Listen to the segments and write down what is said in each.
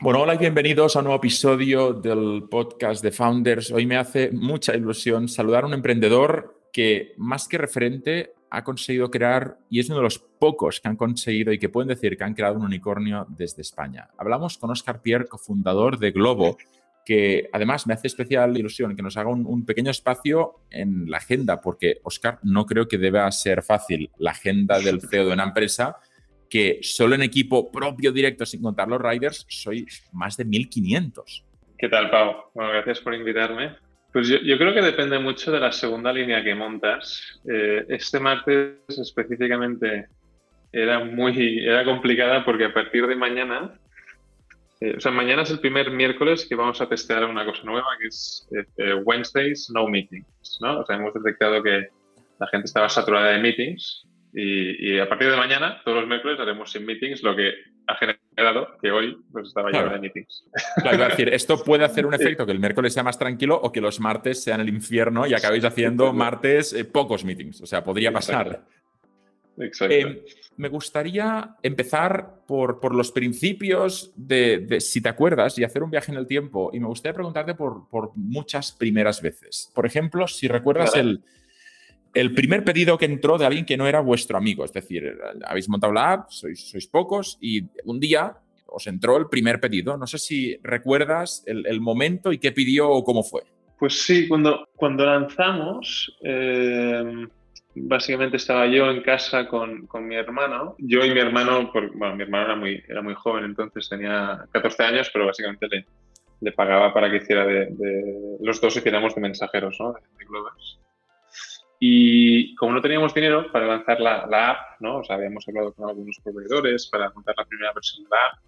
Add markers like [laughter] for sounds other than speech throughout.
Bueno, hola y bienvenidos a un nuevo episodio del podcast de Founders. Hoy me hace mucha ilusión saludar a un emprendedor que más que referente ha conseguido crear, y es uno de los pocos que han conseguido y que pueden decir que han creado un unicornio desde España. Hablamos con Oscar Pierre, cofundador de Globo, que además me hace especial ilusión que nos haga un, un, pequeño espacio en la agenda, porque Oscar no creo que deba ser fácil la agenda del CEO de una empresa que solo en equipo propio directo, sin contar los riders, sois más de 1500. ¿Qué tal, Pau? Bueno, gracias por invitarme. Pues yo, yo creo que depende mucho de la segunda línea que montas. Eh, este martes específicamente era muy era complicada porque a partir de mañana, eh, o sea, mañana es el primer miércoles que vamos a testear una cosa nueva que es eh, Wednesdays no meetings, ¿no? O sea, hemos detectado que la gente estaba saturada de meetings y, y, a partir de mañana, todos los miércoles, haremos sin meetings, lo que ha generado que hoy pues, estaba lleno de meetings. Claro, a decir, esto puede hacer un [laughs] efecto que el miércoles sea más tranquilo o que los martes sean el infierno y acabéis haciendo martes eh, pocos meetings. O sea, podría pasar. Exacto. Eh, me gustaría empezar por, por los principios de, de, si te acuerdas, y hacer un viaje en el tiempo. Y me gustaría preguntarte por, por muchas primeras veces. Por ejemplo, si recuerdas el el primer pedido que entró de alguien que no era vuestro amigo. Es decir, habéis montado la app, sois, pocos y un día os entró el primer pedido. No sé si recuerdas el, momento y qué pidió o cómo fue. Pues sí, cuando, cuando lanzamos, eh, básicamente estaba yo en casa con, con, mi hermano. Yo y mi hermano, por, bueno, mi hermano era muy, era muy joven, entonces tenía 14 años, pero básicamente le, le pagaba para que hiciera de, los dos hiciéramos de mensajeros, ¿no? De, de. Y como no teníamos dinero para lanzar la, la, app, ¿no? O sea, habíamos hablado con algunos proveedores para montar la primera versión de la app,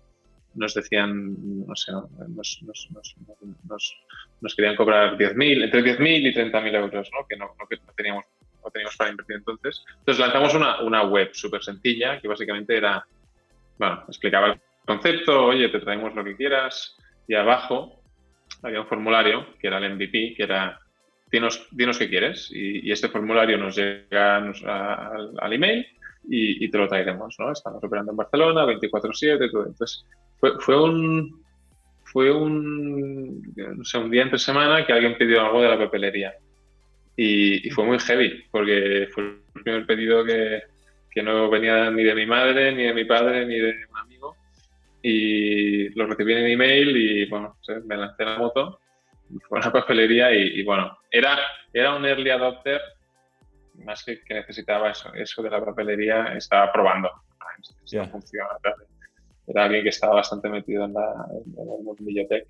nos decían, no sé, nos, nos, nos, nos querían cobrar 10.000, entre 10.000 y 30.000 euros, ¿no? Que no, no, que no, teníamos, no teníamos para invertir entonces. Entonces lanzamos una, una web súper sencilla que básicamente era, bueno, explicaba el concepto, oye, te traemos lo que quieras, y abajo había un formulario que era el MVP, que era dinos, dinos qué quieres y, y, este formulario nos llega a, al, al, email y, y, te lo traeremos, ¿no? Estamos operando en Barcelona, 24-7, todo. Entonces, fue, fue un fue un, no sé, un día entre semana que alguien pidió algo de la papelería. Y, y, fue muy heavy, porque fue el primer pedido que, que no venía ni de mi madre, ni de mi padre, ni de un amigo. Y lo recibí en email y, bueno, me lancé la moto fue una papelería y, y, bueno, era, era un early adopter, más que, que necesitaba eso, eso de la papelería, estaba probando. Yeah. funciona. Era alguien que estaba bastante metido en, la, en el mundillo tech.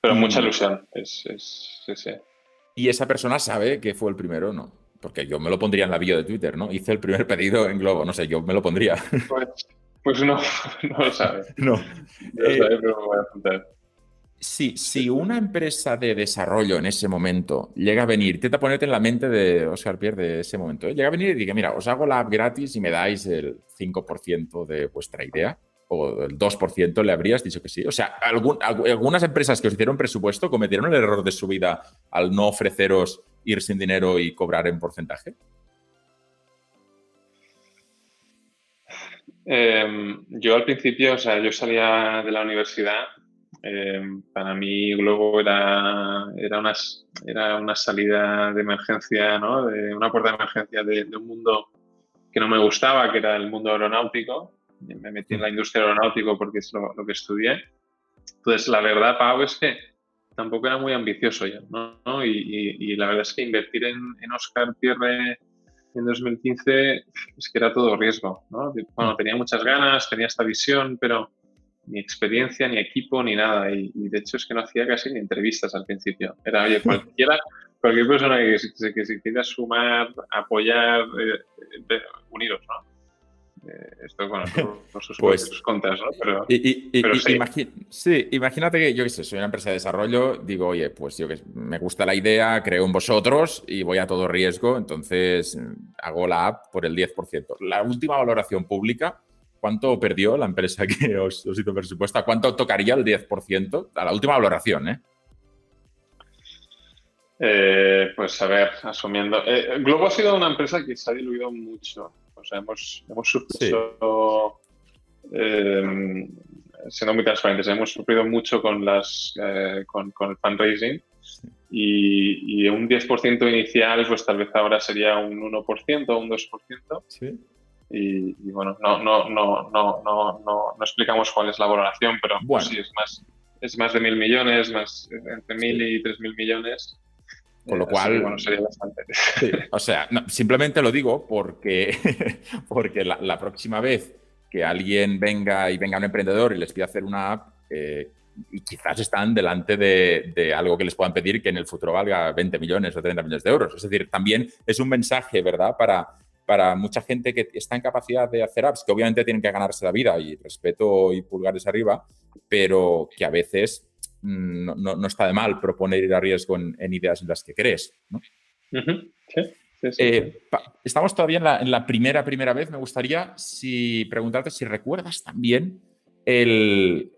Pero mm. mucha ilusión, es, es, es, es, ¿Y esa persona sabe que fue el primero no? Porque yo me lo pondría en la bio de Twitter, ¿no? Hice el primer pedido en Globo, no sé, yo me lo pondría. Pues, pues no, [laughs] no lo sabe. [laughs] No. No lo eh, sabe, pero me voy a apuntar. Si, si, una empresa de desarrollo en ese momento llega a venir, intenta ponerte en la mente de Oscar Pierre de ese momento, ¿eh? llega a venir y dice, mira, os hago la app gratis y me dais el 5% de vuestra idea, o el 2% le habrías dicho que sí. O sea, algún, algunas empresas que os hicieron presupuesto cometieron el error de su vida al no ofreceros ir sin dinero y cobrar en porcentaje. Eh, yo al principio, o sea, yo salía de la universidad eh, para mí Globo era, era, una, era una salida de emergencia, ¿no? de una puerta de emergencia de, de, un mundo que no me gustaba, que era el mundo aeronáutico. Me metí en la industria aeronáutica porque es lo, lo que estudié. Entonces, la verdad, Pau, es que tampoco era muy ambicioso yo, ¿no? Y, y, y la verdad es que invertir en, en Oscar Pierre en 2015 es que era todo riesgo, ¿no? Bueno, tenía muchas ganas, tenía esta visión, pero ni experiencia, ni equipo, ni nada. Y, y, de hecho es que no hacía casi ni entrevistas al principio. Era, oye, cualquiera, cualquier persona que, que, que se quiera sumar, apoyar, eh, uniros, ¿no? Eh, esto, bueno, [laughs] no sus pues, contras, ¿no? Pero, y, y, pero sí. Imagi sí. imagínate que yo soy una empresa de desarrollo, digo, oye, pues yo que me gusta la idea, creo en vosotros y voy a todo riesgo, entonces hago la app por el 10%. La última valoración pública ¿Cuánto perdió la empresa que [laughs] os, os hizo presupuesto? ¿Cuánto tocaría el 10%? A la última valoración, ¿eh? Eh, pues a ver, asumiendo. Eh, Globo ha sido una empresa que se ha diluido mucho. O sea, hemos, hemos sí. eh, siendo muy transparentes, hemos sufrido mucho con, las, con, con, el fundraising y, y, un 10% inicial, pues tal vez ahora sería un 1% o un 2%. Sí. Y, y, bueno, no, no, no, no, no, no, explicamos cuál es la valoración, pero bueno. sí, es más, es más de mil millones, más entre mil y tres mil millones. Con lo cual, bueno, sería bastante. [laughs] o sea, simplemente lo digo porque, [laughs] porque la, próxima vez que alguien venga y venga un emprendedor y les pida hacer una app, eh, y quizás están delante de, algo que les puedan pedir que en el futuro valga 20 millones o 30 millones de euros. Es decir, también es un mensaje, ¿verdad?, para, para mucha gente que está en capacidad de hacer apps, que obviamente tienen que ganarse la vida y respeto y pulgares arriba, pero que a veces mm, no, está de mal proponer ir a riesgo en, ideas en las que crees. Eh, estamos todavía en la, en la, primera, primera vez. Me gustaría si, preguntarte si recuerdas también el,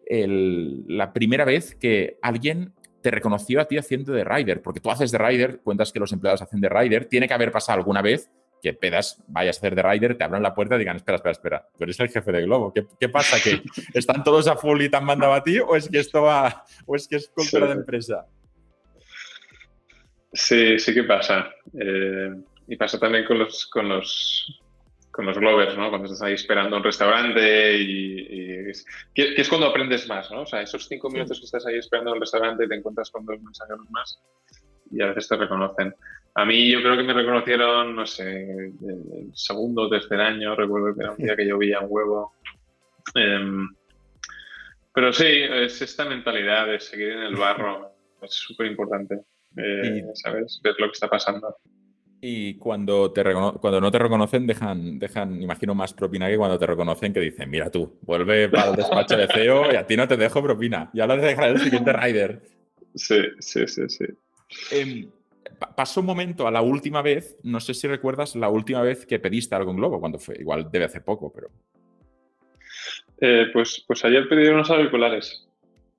la primera vez que alguien te reconoció a ti haciendo de rider, porque tú haces de rider, cuentas que los empleados hacen de rider, tiene que haber pasado alguna vez que pedas, vayas a hacer de rider, te abran la puerta y digan, espera, espera, espera, tú eres el jefe de Globo, ¿qué, pasa? ¿Que [laughs] están todos a full y te han mandado a ti o es que esto va, o es que es cultura de empresa? Sí, sí que pasa. Eh, y pasa también con los, con los, con los Glovers, ¿no? Cuando estás ahí esperando un restaurante y, es, que, es cuando aprendes más, ¿no? O sea, esos cinco minutos que estás ahí esperando un restaurante y te encuentras con dos mensajeros más y a veces te reconocen. A mí yo creo que me reconocieron, no sé, el segundo o tercer año, recuerdo que era un día que llovía un huevo. Em, pero sí, es esta mentalidad de seguir en el barro, es súper importante, eh, ¿sabes? Ver lo que está pasando. Y cuando, te cuando no te reconocen, dejan, dejan, imagino, más propina que cuando te reconocen, que dicen, mira tú, vuelve para el despacho de CEO y a ti no te dejo propina. Ya lo dejaré el siguiente rider. Sí, sí, sí, sí. Em, pasó un momento a la última vez, no sé si recuerdas la última vez que pediste algo en Globo, cuando fue, igual debe hacer poco, pero... Eh, pues, pues ayer pedí unos auriculares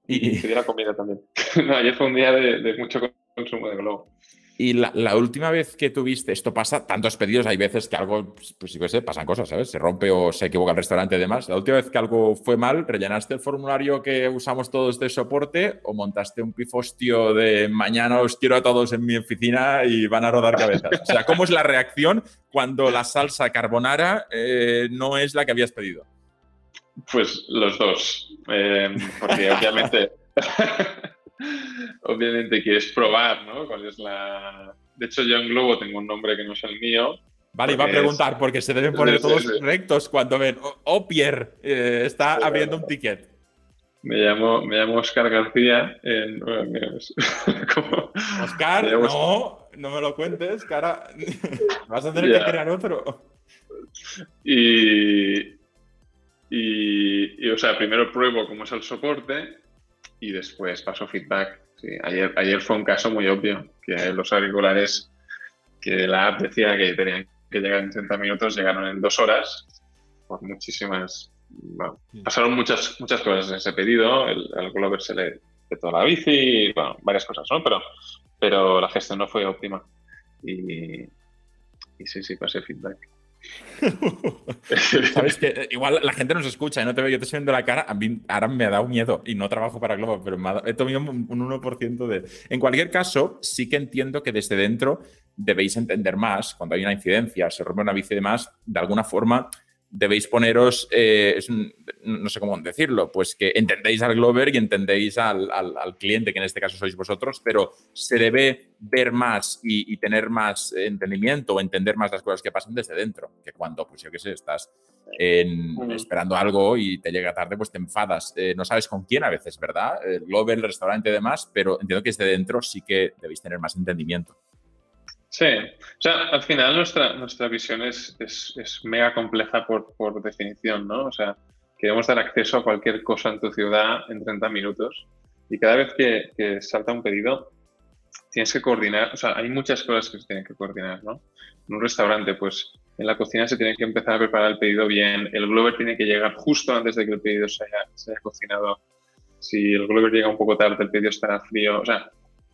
y, pedí la comida también. [laughs] ayer fue un día de mucho consumo de Globo. Y la, última vez que tuviste, esto pasa, tantos pedidos, hay veces que algo, pues, que sé, pasan cosas, ¿sabes? Se rompe o se equivoca el restaurante y demás. La última vez que algo fue mal, ¿rellenaste el formulario que usamos todos de soporte o montaste un pifostio de mañana os quiero a todos en mi oficina y van a rodar cabezas? O sea, ¿cómo es la reacción cuando la salsa carbonara eh, no es la que habías pedido? Pues los dos, eh, porque obviamente... [laughs] obviamente quieres probar, ¿no? ¿Cuál es la... De hecho, yo en Globo tengo un nombre que no es el mío. Vale, iba a preguntar, porque se deben poner todos rectos cuando ven, oh, oh Pierre, eh, está abriendo un ticket. Me llamo, me llamo Oscar García. En, Oscar, [laughs] no, no me lo cuentes, cara. [laughs] Vas a tener que crear otro. Y, y, y, o sea, primero pruebo cómo es el soporte y después paso feedback. ayer, ayer fue un caso muy obvio, que los auriculares que la app decía que tenían que llegar en 30 minutos, llegaron en dos horas, por muchísimas... pasaron muchas, muchas cosas en ese pedido, el, al Glover se le toda la bici, bueno, varias cosas, ¿no? Pero, pero la gestión no fue óptima. Y, y sí, sí, pasé feedback. [laughs] Sabes eh, igual la gente nos escucha y no te veo, yo te estoy viendo la cara, a mí ahora me ha dado miedo y no trabajo para Globo, pero he tomado un 1% de... En cualquier caso, sí que entiendo que desde dentro debéis entender más, cuando hay una incidencia, se rompe una bici de más, de alguna forma debéis poneros, eh, no sé cómo decirlo, pues que entendéis al Glover y entendéis al, cliente, que en este caso sois vosotros, pero se debe ver más y, tener más entendimiento o entender más las cosas que pasan desde dentro, que cuando, pues yo qué sé, estás esperando algo y te llega tarde, pues te enfadas. Eh, no sabes con quién a veces, ¿verdad? El Glover, el restaurante y demás, pero entiendo que desde dentro sí que debéis tener más entendimiento. Sí, o sea, al final nuestra, nuestra visión es, es, mega compleja por, por, definición, ¿no? O sea, queremos dar acceso a cualquier cosa en tu ciudad en 30 minutos y cada vez que, que, salta un pedido tienes que coordinar, o sea, hay muchas cosas que se tienen que coordinar, ¿no? En un restaurante, pues en la cocina se tiene que empezar a preparar el pedido bien, el Glover tiene que llegar justo antes de que el pedido se haya, se haya cocinado. Si el Glover llega un poco tarde, el pedido estará frío, o sea,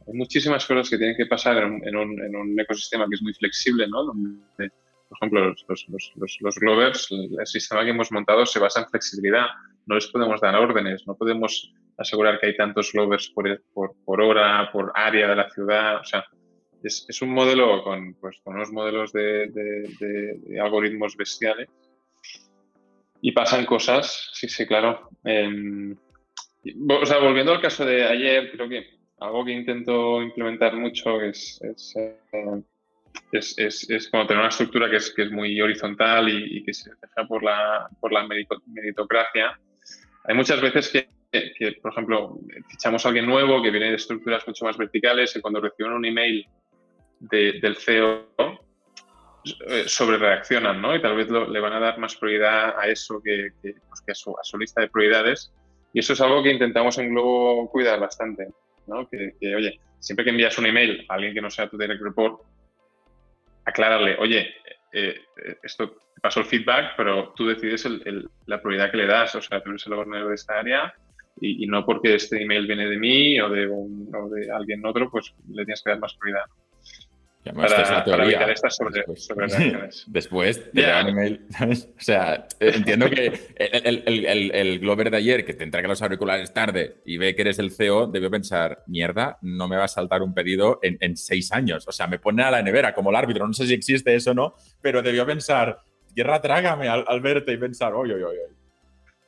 hay muchísimas cosas que tienen que pasar en un, ecosistema que es muy flexible, ¿no? Por ejemplo, los, los, los, Glovers, el sistema que hemos montado se basa en flexibilidad. No les podemos dar órdenes, no podemos asegurar que hay tantos Glovers por, hora, por área de la ciudad. O sea, es, un modelo con, pues, unos modelos de, algoritmos bestiales y pasan cosas, sí, sí, claro. Em, o sea, volviendo al caso de ayer, creo que algo que intento implementar mucho es, es, eh, es, es, como tener una estructura que es, que es muy horizontal y, que se deja por la, por la meritocracia. Hay muchas veces que, que, por ejemplo, fichamos a alguien nuevo que viene de estructuras mucho más verticales y cuando reciben un email del CEO eh, sobre reaccionan, ¿no? Y tal vez le van a dar más prioridad a eso que, que, pues a, su, a, su, lista de prioridades. Y eso es algo que intentamos en Globo cuidar bastante, ¿no? Que, oye, siempre que envías un email a alguien que no sea tu direct report, aclararle, oye, eh, eh, esto te pasó el feedback, pero tú decides el, la prioridad que le das, o sea, tú eres el gobernador de esta área y, no porque este email viene de mí o de, un, o de alguien otro, pues le tienes que dar más prioridad para, para, evitar estas sobre, Después [laughs] te yeah. email, ¿sabes? O sea, entiendo que el, el, el, el, Glover de ayer que te entrega los auriculares tarde y ve que eres el CEO, debió pensar, mierda, no me va a saltar un pedido en, en seis años. O sea, me pone a la nevera como el árbitro, no sé si existe eso o no, pero debió pensar, tierra trágame al, al verte y pensar, oye, oye, oye.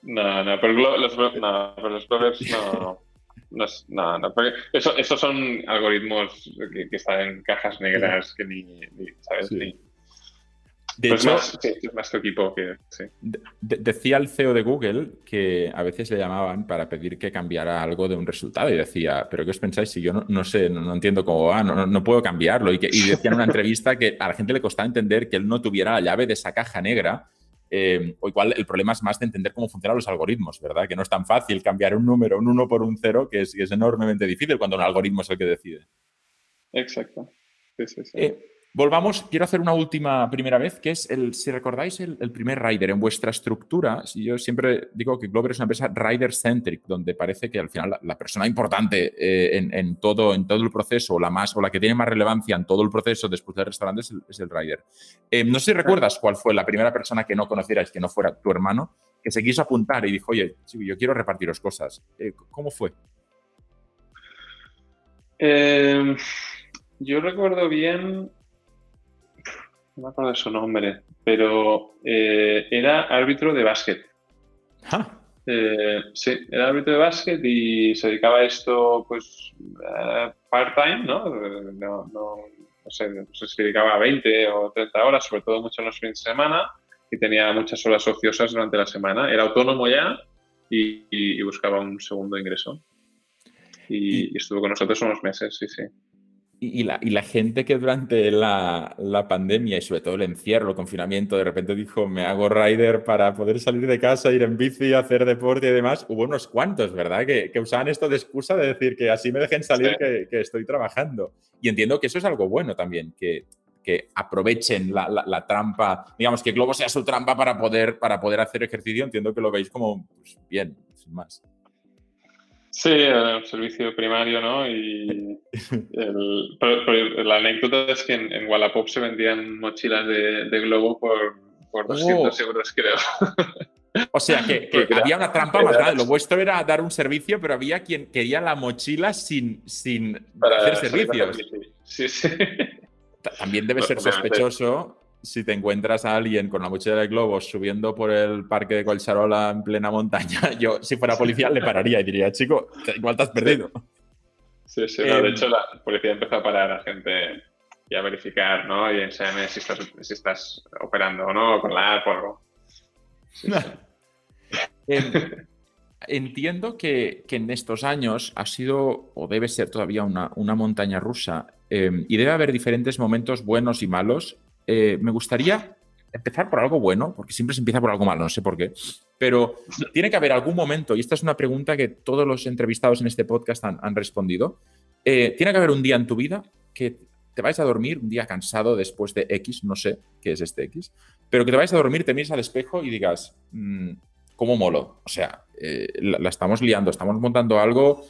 No, no, pero los, no, pero los Glovers no. No, no, no porque eso, esos son algoritmos que, están en cajas negras que ni, ¿sabes? Ni, de pues hecho, más, sí, es más tu equipo que. Sí. decía el CEO de Google que a veces le llamaban para pedir que cambiara algo de un resultado y decía, ¿pero qué os pensáis si yo no, no sé, no, entiendo cómo va, no, no, puedo cambiarlo? Y, que, y decía en una entrevista que a la gente le costaba entender que él no tuviera la llave de esa caja negra eh, o igual el problema es más de entender cómo funcionan los algoritmos, ¿verdad? Que no es tan fácil cambiar un número, un 1 por un 0, que es, es enormemente difícil cuando un algoritmo es el que decide. Exacto. Sí, sí, sí. Eh, Volvamos, quiero hacer una última primera vez, que es el, si recordáis el, primer rider en vuestra estructura, yo siempre digo que Glover es una empresa rider-centric, donde parece que al final la, persona importante eh, en, todo, en todo el proceso, o la más, o la que tiene más relevancia en todo el proceso después del restaurante es el, rider. Eh, no sé si recuerdas cuál fue la primera persona que no conocierais, que no fuera tu hermano, que se quiso apuntar y dijo, oye, yo quiero repartiros cosas. Eh, ¿Cómo fue? yo recuerdo bien no me acuerdo de su nombre, pero eh, era árbitro de básquet. Ah. Eh, sí, era árbitro de básquet y se dedicaba a esto, pues, uh, part-time, ¿no? No, no, sé, no sé se dedicaba a 20 o 30 horas, sobre todo mucho en los fines de semana, y tenía muchas horas ociosas durante la semana. Era autónomo ya y, buscaba un segundo ingreso. Y, y, estuvo con nosotros unos meses, sí, sí y, la, y la gente que durante la, la, pandemia y sobre todo el encierro, el confinamiento, de repente dijo, me hago rider para poder salir de casa, ir en bici, hacer deporte y demás, hubo unos cuantos, ¿verdad? Que, que usaban esto de excusa de decir que así me dejen salir que, que, estoy trabajando. Y entiendo que eso es algo bueno también, que, que aprovechen la, la, trampa, digamos, que Globo sea su trampa para poder, para poder hacer ejercicio, entiendo que lo veis como pues, bien, sin más. Sí, el servicio primario, ¿no? Y [laughs] el, la anécdota es que en, Wallapop se vendían mochilas de, de globo por, por 200 euros, creo. O sea, que, había una trampa más grande. Lo vuestro era dar un servicio, pero había quien quería la mochila sin, sin hacer servicios. Sí, sí. También debe ser sospechoso si te encuentras a alguien con la mochila de globos subiendo por el parque de Colcharola en plena montaña, [laughs] yo, si fuera policía, le pararía y diría, chico, igual te has perdido. Sí, sí, de em, hecho la policía empezó a parar a gente y a verificar, ¿no? Y enseñarme si estás, si estás operando o no, con la app o algo. [laughs] Em, entiendo que, que, en estos años ha sido, o debe ser todavía una, una montaña rusa, eh, y debe haber diferentes momentos buenos y malos eh, me gustaría empezar por algo bueno, porque siempre se empieza por algo malo, no sé por qué, pero tiene que haber algún momento, y esta es una pregunta que todos los entrevistados en este podcast han, respondido, eh, tiene que haber un día en tu vida que te vayas a dormir, un día cansado después de X, no sé qué es este X, pero que te vayas a dormir, te mires al espejo y digas, mm, ¿cómo molo? O sea, eh, la, estamos liando, estamos montando algo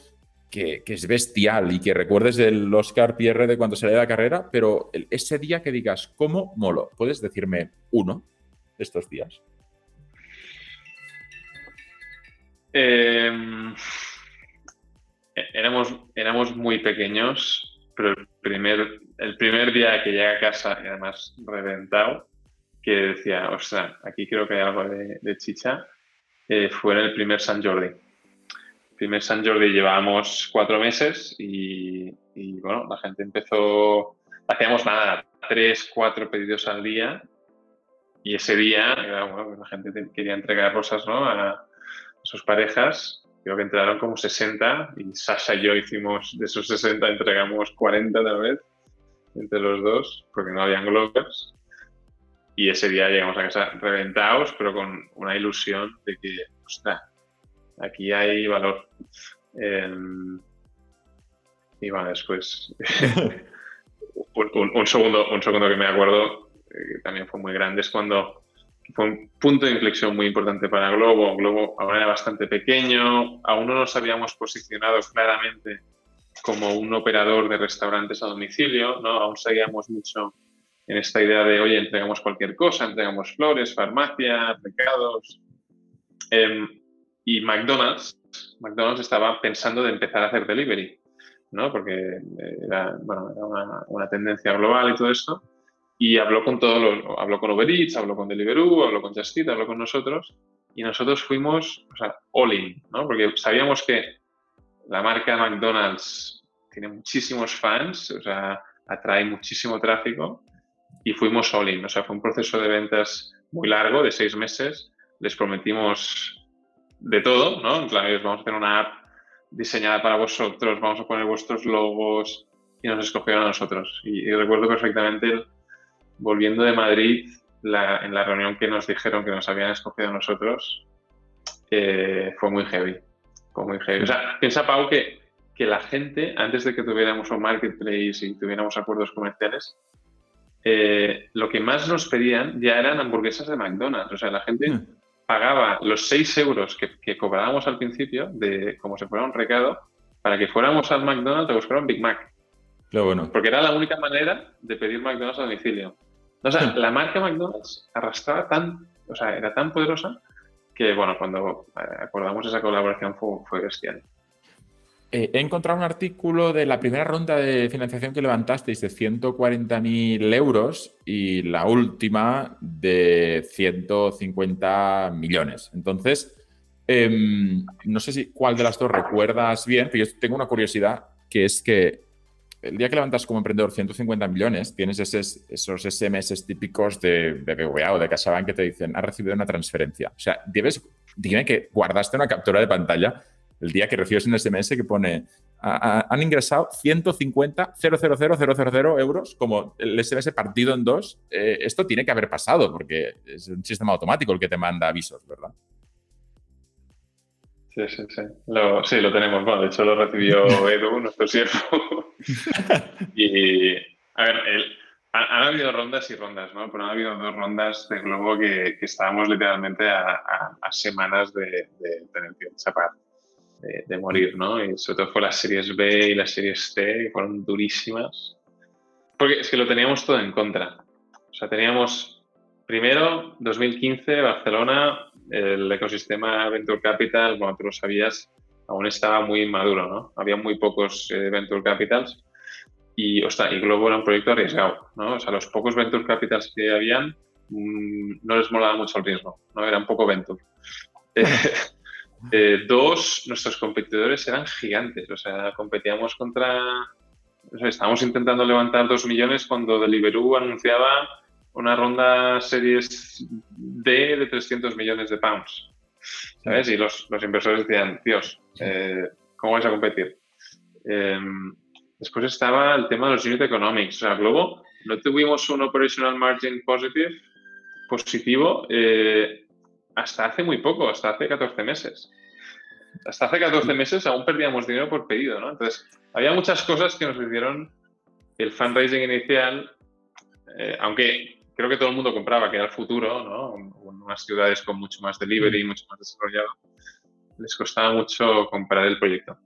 que, es bestial y que recuerdes del Oscar Pierre de cuando salió de la carrera, pero ese día que digas, ¿cómo molo? ¿Puedes decirme uno de estos días? Em, éramos, éramos muy pequeños, pero el primer, el primer día que llegué a casa, y además reventado, que decía, ostras, aquí creo que hay algo de, chicha, eh, fue en el primer San Jordi. Primer San Jordi llevábamos cuatro meses y, bueno, la gente empezó, hacíamos nada, tres, cuatro pedidos al día y ese día, bueno, la gente quería entregar rosas ¿no? a sus parejas creo que entraron como 60 y Sasha y yo hicimos, de esos 60 entregamos 40 tal vez entre los dos, porque no habían globers. Y ese día llegamos a casa reventados, pero con una ilusión de que, ostras, aquí hay valor. Y bueno, después, [laughs] un, segundo, un segundo que me acuerdo, eh, que también fue muy grande, es cuando fue un punto de inflexión muy importante para Globo. Globo ahora era bastante pequeño, aún no nos habíamos posicionado claramente como un operador de restaurantes a domicilio, ¿no? Aún seguíamos mucho en esta idea de, oye, entregamos cualquier cosa, entregamos flores, farmacia, recados. Em, y McDonald's, McDonald's estaba pensando de empezar a hacer delivery, ¿no? Porque era, bueno, era una, una tendencia global y todo esto y habló con todos los, habló con Uber Eats, habló con Deliveroo, habló con Just Eat, habló con nosotros y nosotros fuimos, o sea, all in, ¿no? Porque sabíamos que la marca McDonald's tiene muchísimos fans, o sea, atrae muchísimo tráfico y fuimos all in, o sea, fue un proceso de ventas muy largo, de seis meses, les prometimos de todo, ¿no? En plan, vamos a hacer una app diseñada para vosotros, vamos a poner vuestros logos y nos escogieron a nosotros. Y, recuerdo perfectamente volviendo de Madrid, en la reunión que nos dijeron que nos habían escogido a nosotros, eh, fue muy heavy. Fue muy heavy. O sea, piensa, Pau, que, que la gente, antes de que tuviéramos un marketplace y tuviéramos acuerdos comerciales, eh, lo que más nos pedían ya eran hamburguesas de McDonald's. O sea, la gente hmm. Pagaba los 6 euros que, que, cobrábamos al principio, de como si fuera un recado, para que fuéramos al McDonald's a buscar un Big Mac. bueno. Porque era la única manera de pedir McDonald's a domicilio. O sea, [laughs] la marca McDonald's arrastraba tan, o sea, era tan poderosa que, bueno, cuando eh, acordamos esa colaboración fue, bestial. Eh, he encontrado un artículo de la primera ronda de financiación que levantasteis de 140.000 euros y la última de 150 millones. Entonces, em, no sé si cuál de las dos recuerdas bien, pero yo tengo una curiosidad que es que el día que levantas como emprendedor 150 millones, tienes esos, SMS típicos de BBVA o de CaixaBank que te dicen, has recibido una transferencia. O sea, debes, dime que guardaste una captura de pantalla el día que recibes un SMS que pone, han ingresado 150 000 euros, como el SMS partido en dos. Eh, esto tiene que haber pasado porque es un sistema automático el que te manda avisos, ¿verdad? Sí, sí, sí. Lo, sí, lo tenemos. Bueno, de hecho lo recibió [laughs] Edu, nuestro siervo. [laughs] y, a ver, han, habido rondas y rondas, ¿no? Pero han habido dos rondas de Globo que, que estábamos literalmente a, a, semanas de, de, tener que chapar, de, de, morir, ¿no? Y sobre todo fue las series B y las series C, que fueron durísimas. Porque es que lo teníamos todo en contra. O sea, teníamos primero, 2015, Barcelona, el ecosistema Venture Capital, como tú lo sabías, aún estaba muy maduro, ¿no? Había muy pocos eh, Venture Capitals y, y Globo era un proyecto arriesgado, ¿no? O sea, los pocos Venture Capitals que habían mm, no les molaba mucho el riesgo, ¿no? Era un poco Venture. [laughs] Eh, dos, nuestros competidores eran gigantes, o sea, competíamos contra... O sea, estábamos intentando levantar dos millones cuando Deliveroo anunciaba una ronda series D de 300 millones de pounds. ¿Sabes? Y los, los inversores decían, Dios, eh, ¿cómo vais a competir? Em, después estaba el tema de los unit economics. O sea, Globo, no tuvimos un operational margin positive, positivo eh, hasta hace muy poco, hasta hace 14 meses. Hasta hace 14 meses aún perdíamos dinero por pedido, ¿no? Entonces, había muchas cosas que nos hicieron el fundraising inicial, eh, aunque creo que todo el mundo compraba que era el futuro, ¿no? En unas ciudades con mucho más delivery, mm. mucho más desarrollado, les costaba mucho comprar el proyecto.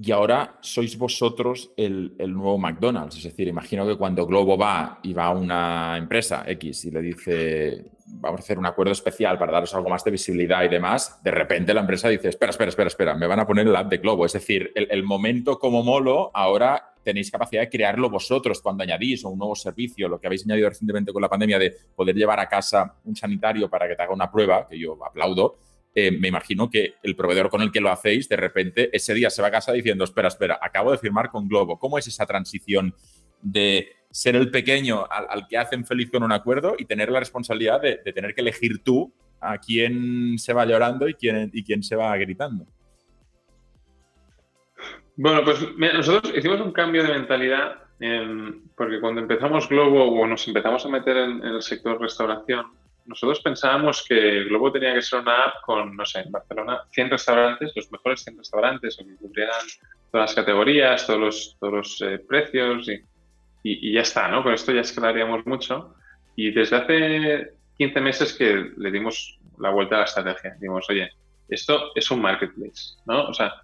Y ahora sois vosotros el, nuevo McDonald's. Es decir, imagino que cuando Globo va y va a una empresa X y le dice, vamos a hacer un acuerdo especial para daros algo más de visibilidad y demás, de repente la empresa dice, espera, espera, espera, espera, me van a poner el app de Globo. Es decir, el, momento como molo, ahora tenéis capacidad de crearlo vosotros cuando añadís un nuevo servicio, lo que habéis añadido recientemente con la pandemia de poder llevar a casa un sanitario para que te haga una prueba, que yo aplaudo eh, me imagino que el proveedor con el que lo hacéis, de repente, ese día se va a casa diciendo, espera, espera, acabo de firmar con Globo. ¿Cómo es esa transición de ser el pequeño al, que hacen feliz con un acuerdo y tener la responsabilidad de, tener que elegir tú a quién se va llorando y quién, y quién se va gritando? Bueno, pues nosotros hicimos un cambio de mentalidad porque cuando empezamos Globo o nos empezamos a meter en el sector restauración, nosotros pensábamos que Globo tenía que ser una app con, no sé, en Barcelona, 100 restaurantes, los mejores 100 restaurantes, o que cubrieran todas las categorías, todos los, todos los eh, precios y, y, ya está, ¿no? Con esto ya escalaríamos mucho. Y desde hace 15 meses que le dimos la vuelta a la estrategia. Dimos, oye, esto es un marketplace, ¿no? O sea,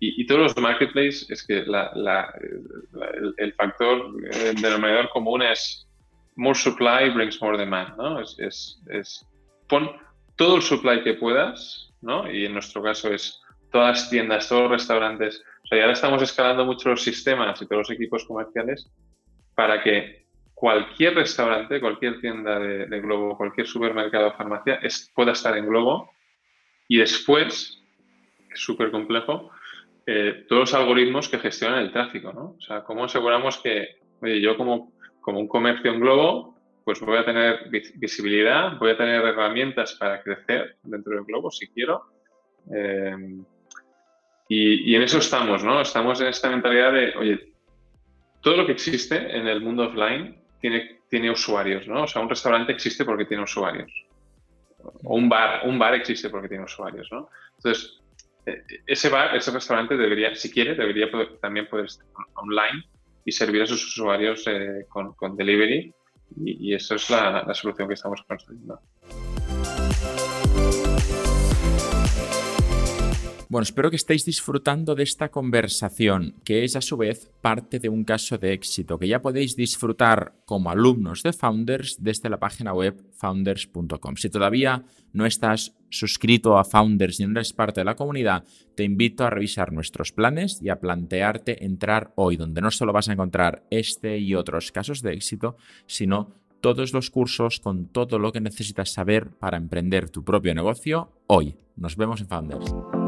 y, y todos los marketplaces es que la, la, el, el, factor el denominador común es more supply brings more demand, ¿no? Es, es, es, pon todo el supply que puedas, ¿no? Y en nuestro caso es todas las tiendas, todos los restaurantes. O sea, ya ahora estamos escalando mucho los sistemas y todos los equipos comerciales para que cualquier restaurante, cualquier tienda de, Globo, cualquier supermercado o farmacia pueda estar en Globo y después, es súper complejo, eh, todos los algoritmos que gestionan el tráfico, ¿no? O sea, cómo aseguramos que, oye, yo como como un comercio en globo, pues voy a tener visibilidad, voy a tener herramientas para crecer dentro del globo si quiero. Eh, y, en eso estamos, ¿no? Estamos en esta mentalidad de, oye, todo lo que existe en el mundo offline tiene, tiene usuarios, ¿no? O sea, un restaurante existe porque tiene usuarios. O un bar, un bar existe porque tiene usuarios, ¿no? Entonces, e, ese bar, ese restaurante debería, si quiere, debería también poder estar online y servir a sus usuarios eh, con, con, delivery y, y eso es la, la solución que estamos construyendo. Bueno, espero que estéis disfrutando de esta conversación, que es a su vez parte de un caso de éxito que ya podéis disfrutar como alumnos de Founders desde la página web founders.com. Si todavía no estás suscrito a Founders y no eres parte de la comunidad, te invito a revisar nuestros planes y a plantearte entrar hoy, donde no solo vas a encontrar este y otros casos de éxito, sino todos los cursos con todo lo que necesitas saber para emprender tu propio negocio hoy. Nos vemos en Founders.